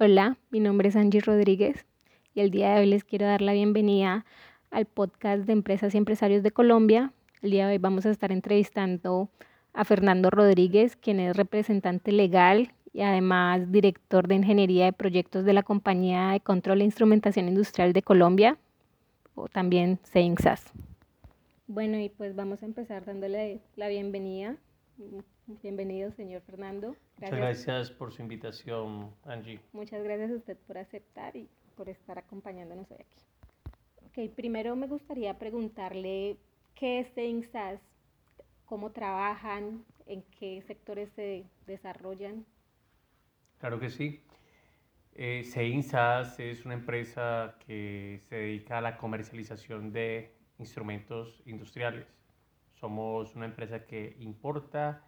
Hola, mi nombre es Angie Rodríguez y el día de hoy les quiero dar la bienvenida al podcast de Empresas y Empresarios de Colombia. El día de hoy vamos a estar entrevistando a Fernando Rodríguez, quien es representante legal y además director de Ingeniería de Proyectos de la Compañía de Control e Instrumentación Industrial de Colombia, o también CEINSAS. Bueno, y pues vamos a empezar dándole la bienvenida. Bienvenido, señor Fernando. Muchas gracias por su invitación, Angie. Muchas gracias a usted por aceptar y por estar acompañándonos hoy aquí. Ok, primero me gustaría preguntarle qué es CEINSAS, cómo trabajan, en qué sectores se desarrollan. Claro que sí. Eh, CEINSAS es una empresa que se dedica a la comercialización de instrumentos industriales. Somos una empresa que importa,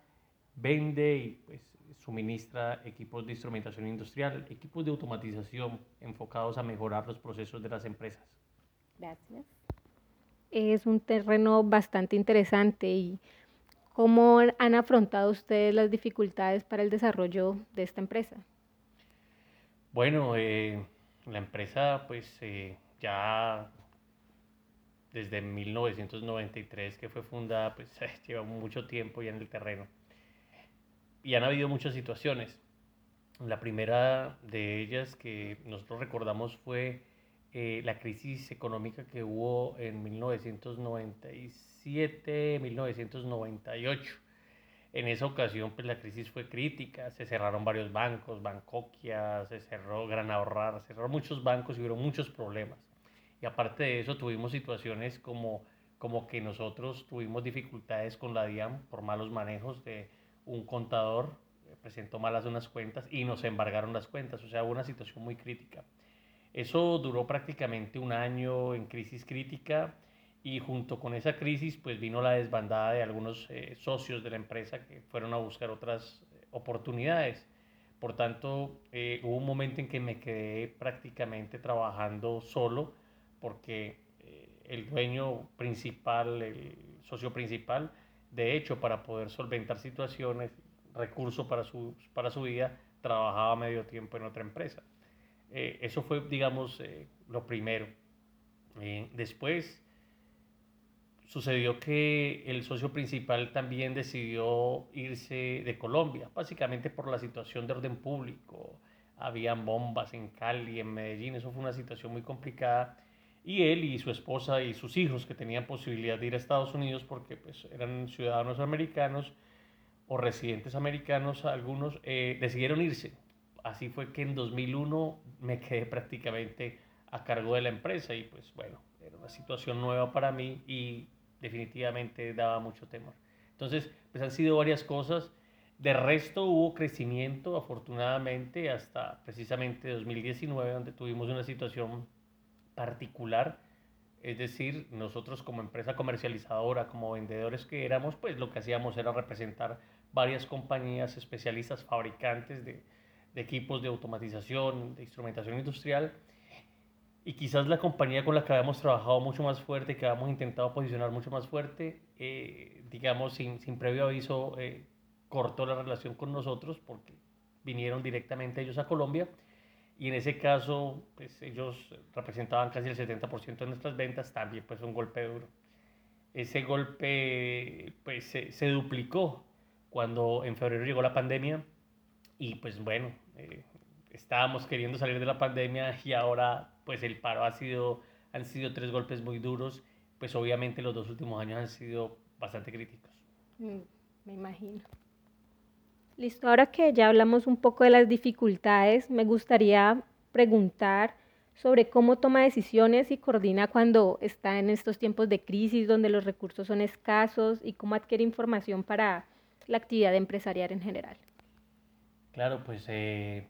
vende y pues, suministra equipos de instrumentación industrial, equipos de automatización enfocados a mejorar los procesos de las empresas. Gracias. Es un terreno bastante interesante y ¿cómo han afrontado ustedes las dificultades para el desarrollo de esta empresa? Bueno, eh, la empresa pues eh, ya desde 1993 que fue fundada, pues lleva mucho tiempo ya en el terreno. Y han habido muchas situaciones. La primera de ellas que nosotros recordamos fue eh, la crisis económica que hubo en 1997, 1998. En esa ocasión, pues la crisis fue crítica, se cerraron varios bancos, Bancoquia, se cerró Gran Ahorrar, se cerraron muchos bancos y hubo muchos problemas. Y aparte de eso, tuvimos situaciones como, como que nosotros tuvimos dificultades con la DIAN por malos manejos de un contador, eh, presentó malas unas cuentas y nos embargaron las cuentas, o sea, hubo una situación muy crítica. Eso duró prácticamente un año en crisis crítica y junto con esa crisis pues vino la desbandada de algunos eh, socios de la empresa que fueron a buscar otras eh, oportunidades. Por tanto, hubo un momento en que me quedé prácticamente trabajando solo porque el dueño principal, el socio principal, de hecho, para poder solventar situaciones, recursos para su, para su vida, trabajaba medio tiempo en otra empresa. Eh, eso fue, digamos, eh, lo primero. después sucedió que el socio principal también decidió irse de Colombia, básicamente por la situación de orden público. Habían bombas en Cali, en Medellín, eso fue una situación muy complicada y él y su esposa y sus hijos que tenían posibilidad de ir a Estados Unidos porque pues, eran ciudadanos americanos o residentes americanos, algunos eh, decidieron irse. Así fue que en 2001 me quedé prácticamente a cargo de la empresa y pues bueno, era una situación nueva para mí y definitivamente daba mucho temor. Entonces, pues han sido varias cosas. De resto hubo crecimiento, afortunadamente, hasta precisamente 2019, donde tuvimos una situación particular, es decir, nosotros como empresa comercializadora, como vendedores que éramos, pues lo que hacíamos era representar varias compañías especialistas, fabricantes de, equipos de automatización, de instrumentación industrial, y quizás la compañía con la que habíamos trabajado mucho más fuerte, que habíamos intentado posicionar mucho más fuerte, eh, digamos, sin, sin, previo aviso, eh, cortó la relación con nosotros porque vinieron directamente ellos a Colombia y en ese caso, pues ellos representaban casi el 70% de nuestras ventas, también pues un golpe duro. Ese golpe pues se, se duplicó cuando en febrero llegó la pandemia y pues bueno, eh, estábamos queriendo salir de la pandemia y ahora pues el paro ha sido, han sido tres golpes muy duros, pues obviamente los dos últimos años han sido bastante críticos. Mm, me imagino. Listo, ahora que ya hablamos un poco de las dificultades, me gustaría preguntar sobre cómo toma decisiones y coordina cuando está en estos tiempos de crisis donde los recursos son escasos y cómo adquiere información para la actividad empresarial en general. Claro, pues eh,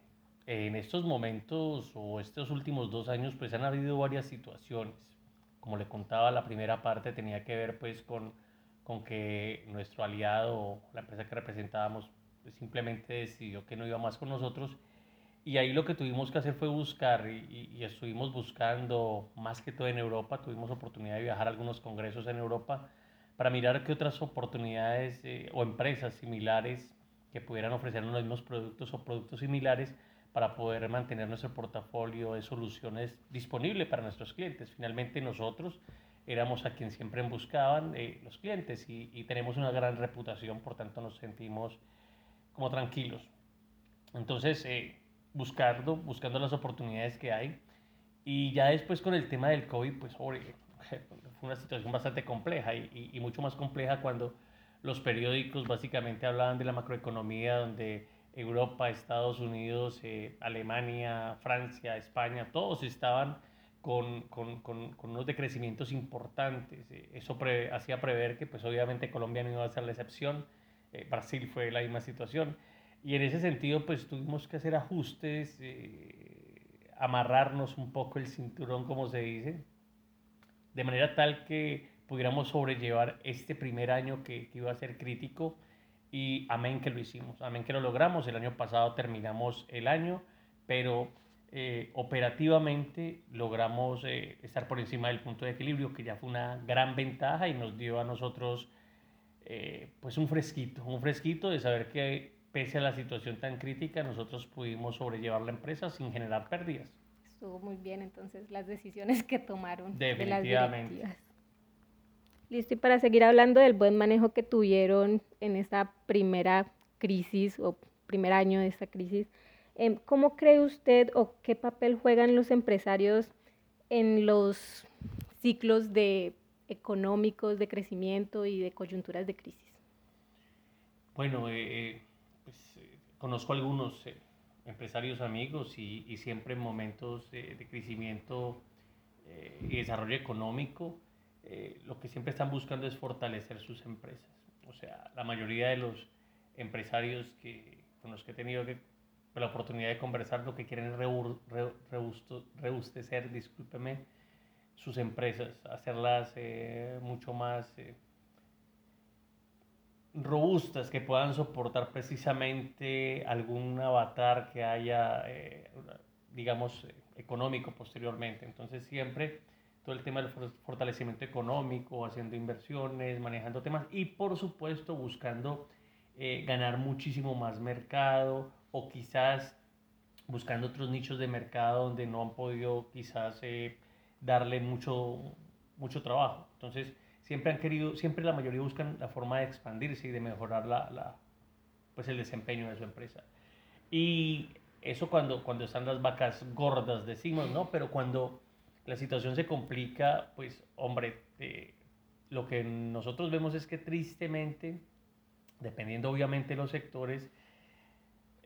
en estos momentos o estos últimos dos años pues han habido varias situaciones. Como le contaba, la primera parte tenía que ver pues con, con que nuestro aliado, la empresa que representábamos, simplemente decidió que no iba más con nosotros. Y ahí lo que tuvimos que hacer fue buscar y, estuvimos buscando más que todo en Europa. Tuvimos oportunidad de viajar a algunos congresos en Europa para mirar qué otras oportunidades eh, o empresas similares que pudieran ofrecer los mismos productos o productos similares para poder mantener nuestro portafolio de soluciones disponible para nuestros clientes. Finalmente nosotros éramos a quien siempre buscaban eh, los clientes y, y, tenemos una gran reputación, por tanto nos sentimos como tranquilos. Entonces, eh, buscando, buscando las oportunidades que hay. Y ya después con el tema del COVID, pues fue una situación bastante compleja y, y, mucho más compleja cuando los periódicos básicamente hablaban de la macroeconomía, donde Europa, Estados Unidos, eh, Alemania, Francia, España, todos estaban con, con, con, con unos decrecimientos importantes. Eso hacía prever que pues obviamente Colombia no iba a ser la excepción, eh, Brasil fue la misma situación. Y en ese sentido pues tuvimos que hacer ajustes, amarrarnos un poco el cinturón, como se dice, de manera tal que pudiéramos sobrellevar este primer año que, que iba a ser crítico y amén que lo hicimos, amén que lo logramos. El año pasado terminamos el año, pero eh, operativamente logramos eh, estar por encima del punto de equilibrio, que ya fue una gran ventaja y nos dio a nosotros eh, pues un fresquito, un fresquito de saber que pese a la situación tan crítica, nosotros pudimos sobrellevar la empresa sin generar pérdidas. Estuvo muy bien entonces las decisiones que tomaron. Definitivamente. De las Listo, y para seguir hablando del buen manejo que tuvieron en esta primera crisis o primer año de esta crisis, em, ¿cómo cree usted o qué papel juegan los empresarios en los ciclos de económicos, de crecimiento y de coyunturas de crisis? Bueno, eh, eh, pues, eh, conozco algunos empresarios amigos y, siempre en momentos de crecimiento y desarrollo económico, eh, lo que siempre están buscando es fortalecer sus empresas. O sea, la mayoría de los empresarios que, con los que he tenido la oportunidad de conversar lo que quieren es rebustecer, discúlpeme, sus empresas, hacerlas eh, mucho más eh, robustas, que puedan soportar precisamente algún avatar que haya, digamos, económico posteriormente. Entonces siempre todo el tema del fortalecimiento económico, haciendo inversiones, manejando temas y por supuesto buscando eh, ganar muchísimo más mercado o quizás buscando otros nichos de mercado donde no han podido quizás eh, darle mucho, mucho trabajo. Entonces, siempre han querido, siempre la mayoría buscan la forma de expandirse y de mejorar la, la, pues el desempeño de su empresa. Y eso cuando, cuando están las vacas gordas, decimos, ¿no? Pero cuando la situación se complica, pues hombre, eh, lo que nosotros vemos es que tristemente, dependiendo obviamente de los sectores,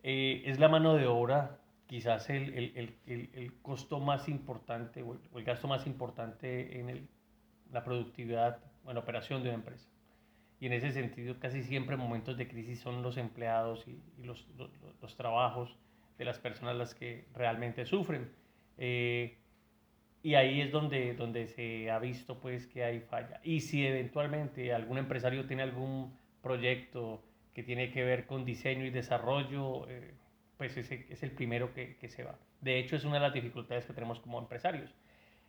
eh, es la mano de obra quizás el, el, el, el costo más importante o el, gasto más importante en la productividad o en la operación de una empresa. Y en ese sentido, casi siempre en momentos de crisis son los empleados y, y los, los, los, trabajos de las personas las que realmente sufren. Eh, y ahí es donde, donde se ha visto pues que hay falla. Y si eventualmente algún empresario tiene algún proyecto que tiene que ver con diseño y desarrollo, eh, pues ese es el primero que, se va. De hecho, es una de las dificultades que tenemos como empresarios.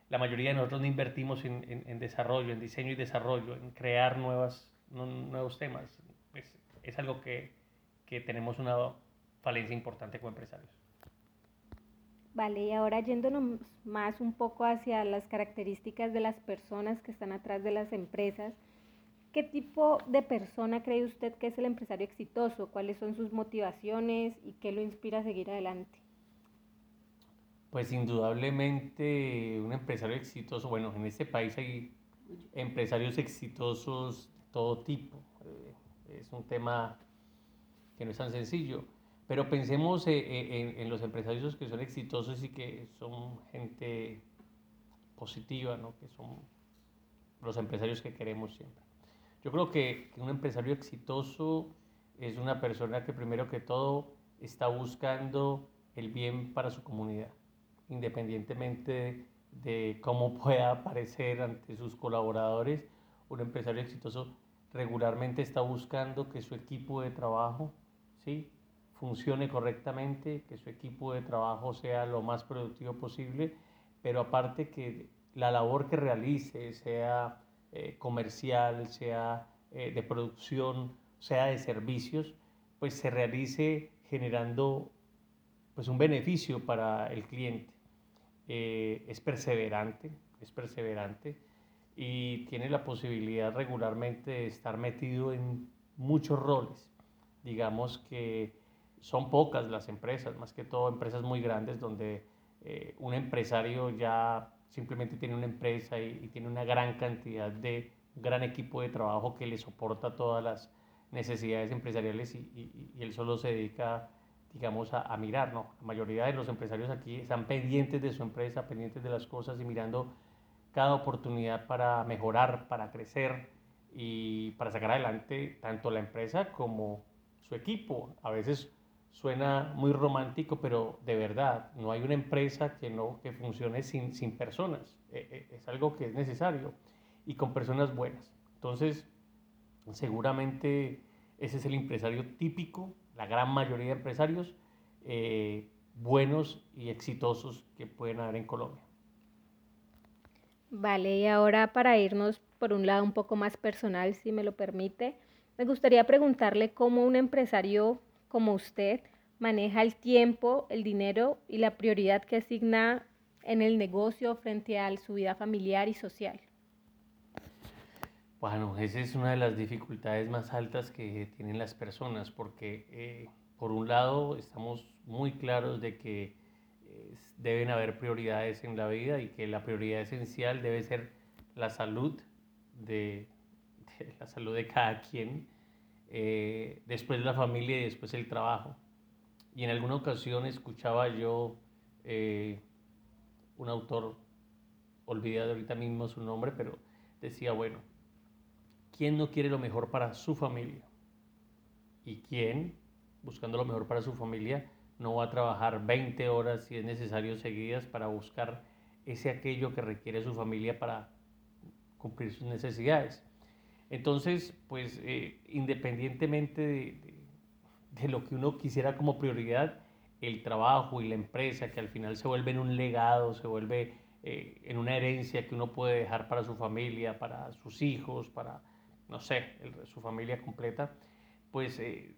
La mayoría de nosotros no invertimos en, desarrollo, en diseño y desarrollo, en crear nuevas, nuevos temas. Pues es algo que, que tenemos una falencia importante como empresarios. Vale, y ahora yéndonos más un poco hacia las características de las personas que están atrás de las empresas, ¿qué tipo de persona cree usted que es el empresario exitoso? ¿Cuáles son sus motivaciones y qué lo inspira a seguir adelante? Pues indudablemente un empresario exitoso, bueno, en este país hay empresarios exitosos de todo tipo. Eh, es un tema que no es tan sencillo pero pensemos eh, eh, en, los empresarios que son exitosos y que son gente positiva, ¿no? que son los empresarios que queremos siempre. Yo creo que, un empresario exitoso es una persona que primero que todo está buscando el bien para su comunidad, independientemente de cómo pueda aparecer ante sus colaboradores. Un empresario exitoso regularmente está buscando que su equipo de trabajo ¿sí? funcione correctamente, que su equipo de trabajo sea lo más productivo posible, pero aparte que la labor que realice sea eh, comercial, sea eh, de producción, sea de servicios, pues se realice generando pues un beneficio para el cliente. Eh, es perseverante, es perseverante y tiene la posibilidad regularmente de estar metido en muchos roles. Digamos que son pocas las empresas, más que todo empresas muy grandes donde eh, un empresario ya simplemente tiene una empresa y, tiene una gran cantidad de, gran equipo de trabajo que le soporta todas las necesidades empresariales y, él solo se dedica, digamos, a, a, mirar, ¿no? La mayoría de los empresarios aquí están pendientes de su empresa, pendientes de las cosas y mirando cada oportunidad para mejorar, para crecer y para sacar adelante tanto la empresa como su equipo. A veces suena muy romántico, pero de verdad, no hay una empresa que, no, que funcione sin, sin personas. E, e, es algo que es necesario y con personas buenas. Entonces, seguramente ese es el empresario típico, la gran mayoría de empresarios eh, buenos y exitosos que pueden haber en Colombia. Vale, y ahora para irnos por un lado un poco más personal, si me lo permite, me gustaría preguntarle cómo un empresario como usted maneja el tiempo, el dinero y la prioridad que asigna en el negocio frente a su vida familiar y social. Bueno, esa es una de las dificultades más altas que tienen las personas, porque eh, por un lado estamos muy claros de que deben haber prioridades en la vida y que la prioridad esencial debe ser la salud de, la salud de cada quien, eh, después la familia y después el trabajo. Y en alguna ocasión escuchaba yo eh, un autor, olvidado ahorita mismo su nombre, pero decía, bueno, ¿quién no quiere lo mejor para su familia? ¿Y quién, buscando lo mejor para su familia, no va a trabajar 20 horas si es necesario seguidas para buscar ese aquello que requiere su familia para cumplir sus necesidades. Entonces, pues eh, independientemente de, lo que uno quisiera como prioridad, el trabajo y la empresa, que al final se vuelve en un legado, se vuelve eh, en una herencia que uno puede dejar para su familia, para sus hijos, para, no sé, su familia completa, pues eh,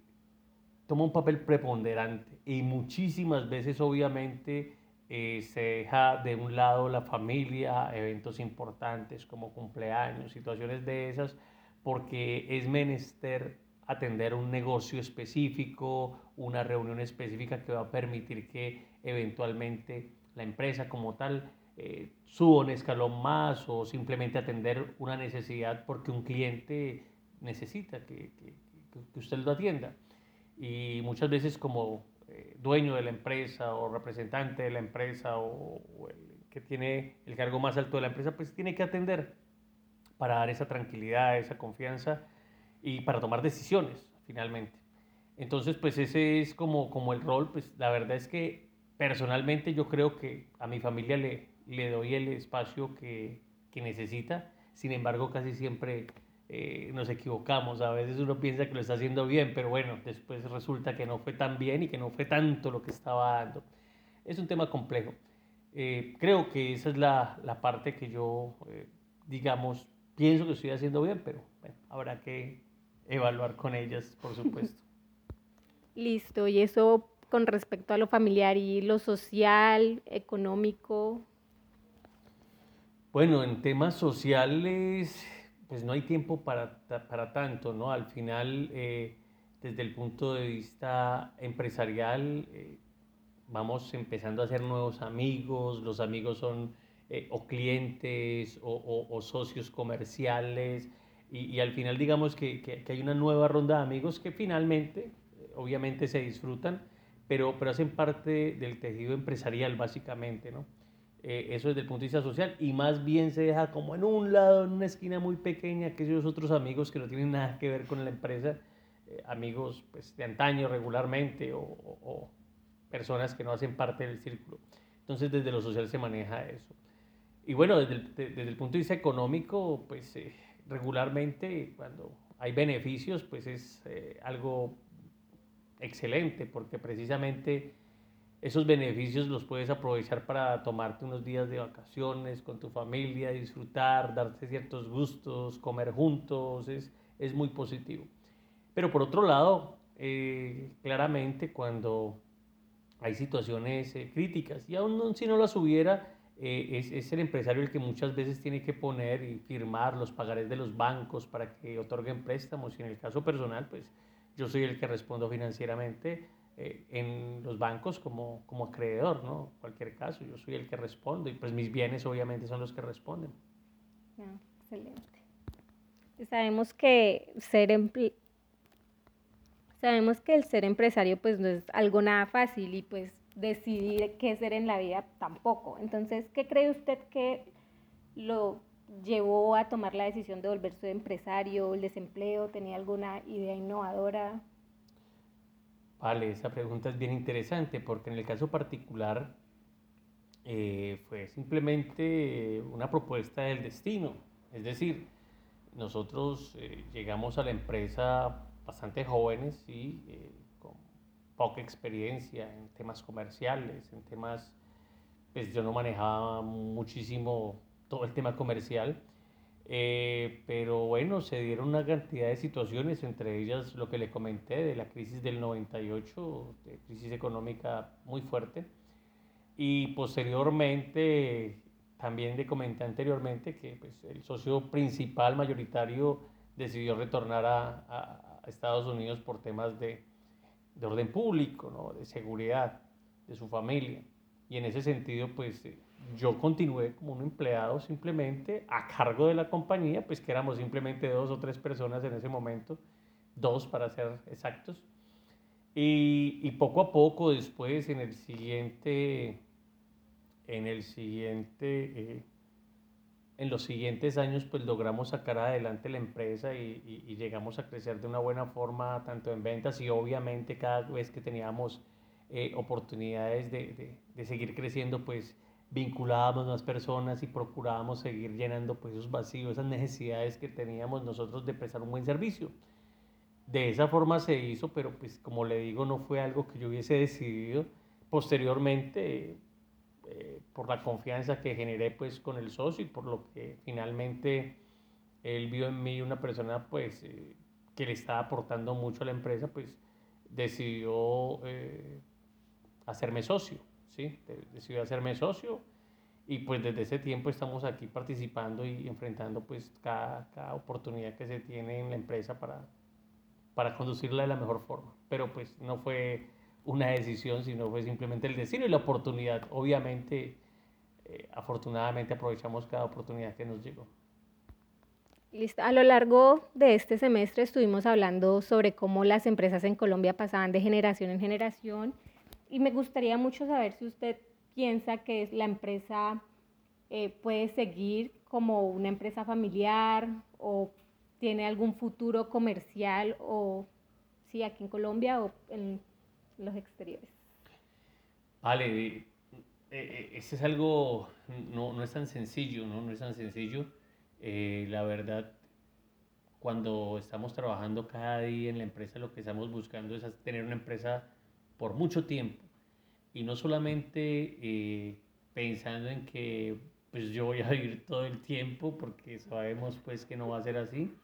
toma un papel preponderante. Y muchísimas veces obviamente se deja de un lado la familia, eventos importantes como cumpleaños, situaciones de esas, porque es menester atender un negocio específico, una reunión específica que va a permitir que eventualmente la empresa como tal eh, suba un escalón más o simplemente atender una necesidad porque un cliente necesita que, que usted lo atienda. Y muchas veces como eh, dueño de la empresa o representante de la empresa o, el que tiene el cargo más alto de la empresa, pues tiene que atender para dar esa tranquilidad, esa confianza y para tomar decisiones finalmente. Entonces, pues ese es como, como el rol, pues la verdad es que personalmente yo creo que a mi familia le, le doy el espacio que, que necesita, sin embargo casi siempre eh, nos equivocamos. A veces uno piensa que lo está haciendo bien, pero bueno, después resulta que no fue tan bien y que no fue tanto lo que estaba dando. Es un tema complejo. Eh, creo que esa es la, la parte que yo, eh, digamos, pienso que estoy haciendo bien, pero habrá que evaluar con ellas, por supuesto. Listo, y eso con respecto a lo familiar y lo social, económico. Bueno, en temas sociales, pues no hay tiempo para, para tanto, ¿no? Al final, eh, desde el punto de vista empresarial, eh, vamos empezando a hacer nuevos amigos, los amigos son eh, o clientes o, o, socios comerciales, y, y, al final digamos que, que, que, hay una nueva ronda de amigos que finalmente, obviamente se disfrutan, pero, pero hacen parte del tejido empresarial básicamente, ¿no? Eh, eso desde el punto de vista social, y más bien se deja como en un lado, en una esquina muy pequeña, que esos otros amigos que no tienen nada que ver con la empresa, eh, amigos pues, de antaño regularmente o, personas que no hacen parte del círculo. Entonces desde lo social se maneja eso. Y bueno, desde el, desde el punto de vista económico, pues eh, regularmente cuando hay beneficios, pues es algo excelente, porque precisamente esos beneficios los puedes aprovechar para tomarte unos días de vacaciones con tu familia, disfrutar, darte ciertos gustos, comer juntos, es, es muy positivo. Pero por otro lado, eh, claramente cuando hay situaciones eh, críticas y aún si no las hubiera, eh, es, es, el empresario el que muchas veces tiene que poner y firmar los pagarés de los bancos para que otorguen préstamos y en el caso personal, pues yo soy el que respondo financieramente eh, en los bancos como, como acreedor, ¿no? En cualquier caso, yo soy el que respondo y pues mis bienes obviamente son los que responden. Ah, excelente. Sabemos que ser sabemos que el ser empresario pues no es algo nada fácil y pues decidir qué ser en la vida tampoco. Entonces, ¿qué cree usted que lo llevó a tomar la decisión de volverse empresario, el desempleo? ¿Tenía alguna idea innovadora? Vale, esa pregunta es bien interesante porque en el caso particular eh, fue simplemente una propuesta del destino. Es decir, nosotros eh, llegamos a la empresa bastante jóvenes y eh, poca experiencia en temas comerciales, en temas, pues yo no manejaba muchísimo todo el tema comercial, eh, pero bueno, se dieron una cantidad de situaciones, entre ellas lo que le comenté de la crisis del 98, de crisis económica muy fuerte, y posteriormente, también le comenté anteriormente que pues, el socio principal mayoritario decidió retornar a, a Estados Unidos por temas de, de orden público, ¿no? de seguridad de su familia. Y en ese sentido, pues eh, yo continué como un empleado simplemente a cargo de la compañía, pues que éramos simplemente dos o tres personas en ese momento, dos para ser exactos. Y, y poco a poco después, en el siguiente, en el siguiente eh, en los siguientes años pues logramos sacar adelante la empresa y, llegamos a crecer de una buena forma tanto en ventas y obviamente cada vez que teníamos eh, oportunidades de, de, seguir creciendo pues vinculábamos más personas y procurábamos seguir llenando pues esos vacíos, esas necesidades que teníamos nosotros de prestar un buen servicio. De esa forma se hizo, pero pues como le digo no fue algo que yo hubiese decidido. Posteriormente eh, por la confianza que generé pues con el socio y por lo que finalmente él vio en mí una persona pues eh, que le estaba aportando mucho a la empresa, pues decidió eh, hacerme socio, ¿sí? Decidió hacerme socio y pues desde ese tiempo estamos aquí participando y enfrentando pues cada, cada oportunidad que se tiene en la empresa para, para conducirla de la mejor forma. Pero pues no fue una decisión, sino fue simplemente el destino y la oportunidad. Obviamente, eh, afortunadamente aprovechamos cada oportunidad que nos llegó. Listo. A lo largo de este semestre estuvimos hablando sobre cómo las empresas en Colombia pasaban de generación en generación y me gustaría mucho saber si usted piensa que la empresa eh, puede seguir como una empresa familiar o tiene algún futuro comercial o sí aquí en Colombia o en los exteriores. Vale, eh, eh, ese es algo, no, no, es tan sencillo, ¿no? No es tan sencillo. Eh, la verdad, cuando estamos trabajando cada día en la empresa, lo que estamos buscando es tener una empresa por mucho tiempo. Y no solamente pensando en que pues yo voy a vivir todo el tiempo, porque sabemos pues que no va a ser así,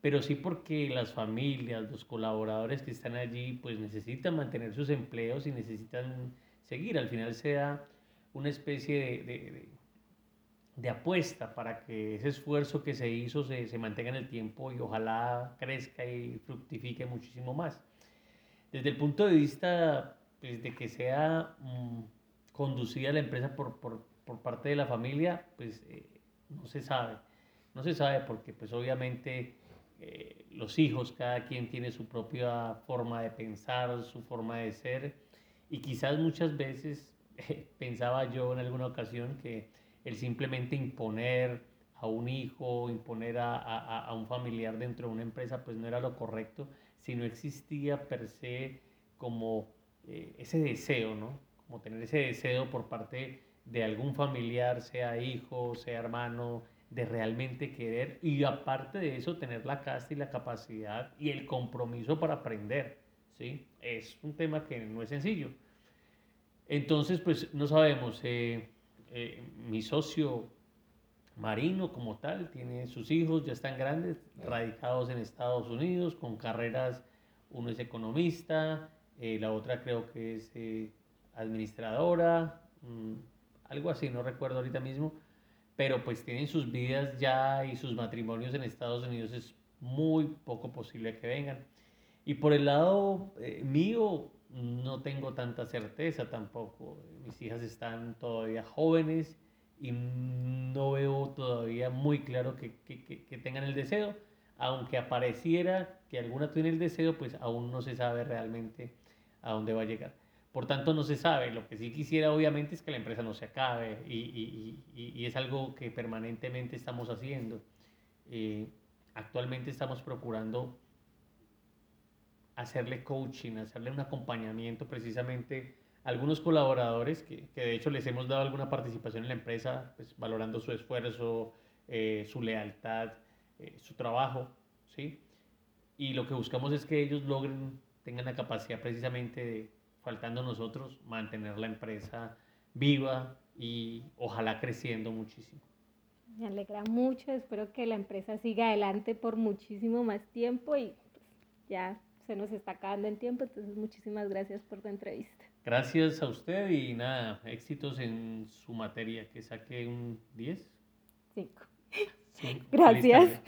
pero sí porque las familias, los colaboradores que están allí, pues necesitan mantener sus empleos y necesitan seguir. Al final sea una especie de, de, de, apuesta para que ese esfuerzo que se hizo se, se, mantenga en el tiempo y ojalá crezca y fructifique muchísimo más. Desde el punto de vista pues, de que sea mm, conducida la empresa por, por, por, parte de la familia, pues eh, no se sabe. No se sabe porque pues obviamente eh, los hijos, cada quien tiene su propia forma de pensar, su forma de ser, y quizás muchas veces pensaba yo en alguna ocasión que el simplemente imponer a un hijo, imponer a, a, a, un familiar dentro de una empresa, pues no era lo correcto, sino existía per se como eh, ese deseo, ¿no? Como tener ese deseo por parte de algún familiar, sea hijo, sea hermano, de realmente querer y aparte de eso tener la casta y la capacidad y el compromiso para aprender, ¿sí? Es un tema que no es sencillo. Entonces, pues no sabemos, eh, eh, mi socio Marino como tal tiene sus hijos, ya están grandes, radicados en Estados Unidos, con carreras, uno es economista, eh, la otra creo que es administradora, mm, algo así, no recuerdo ahorita mismo, pero pues tienen sus vidas ya y sus matrimonios en Estados Unidos es muy poco posible que vengan. Y por el lado eh, mío, no tengo tanta certeza tampoco. Mis hijas están todavía jóvenes y no veo todavía muy claro que, que, que, tengan el deseo. Aunque apareciera que alguna tiene el deseo, pues aún no se sabe realmente a dónde va a llegar. Por tanto, no se sabe. Lo que sí quisiera, obviamente, es que la empresa no se acabe y, y, y, y es algo que permanentemente estamos haciendo. Eh, actualmente estamos procurando hacerle coaching, hacerle un acompañamiento precisamente a algunos colaboradores que, que, de hecho les hemos dado alguna participación en la empresa, pues valorando su esfuerzo, eh, su lealtad, eh, su trabajo, ¿sí? Y lo que buscamos es que ellos logren, tengan la capacidad precisamente de, faltando nosotros, mantener la empresa viva y ojalá creciendo muchísimo. Me alegra mucho, espero que la empresa siga adelante por muchísimo más tiempo y pues, ya se nos está acabando el tiempo, entonces muchísimas gracias por tu entrevista. Gracias a usted y nada, éxitos en su materia, que saque un 10. 5. Gracias.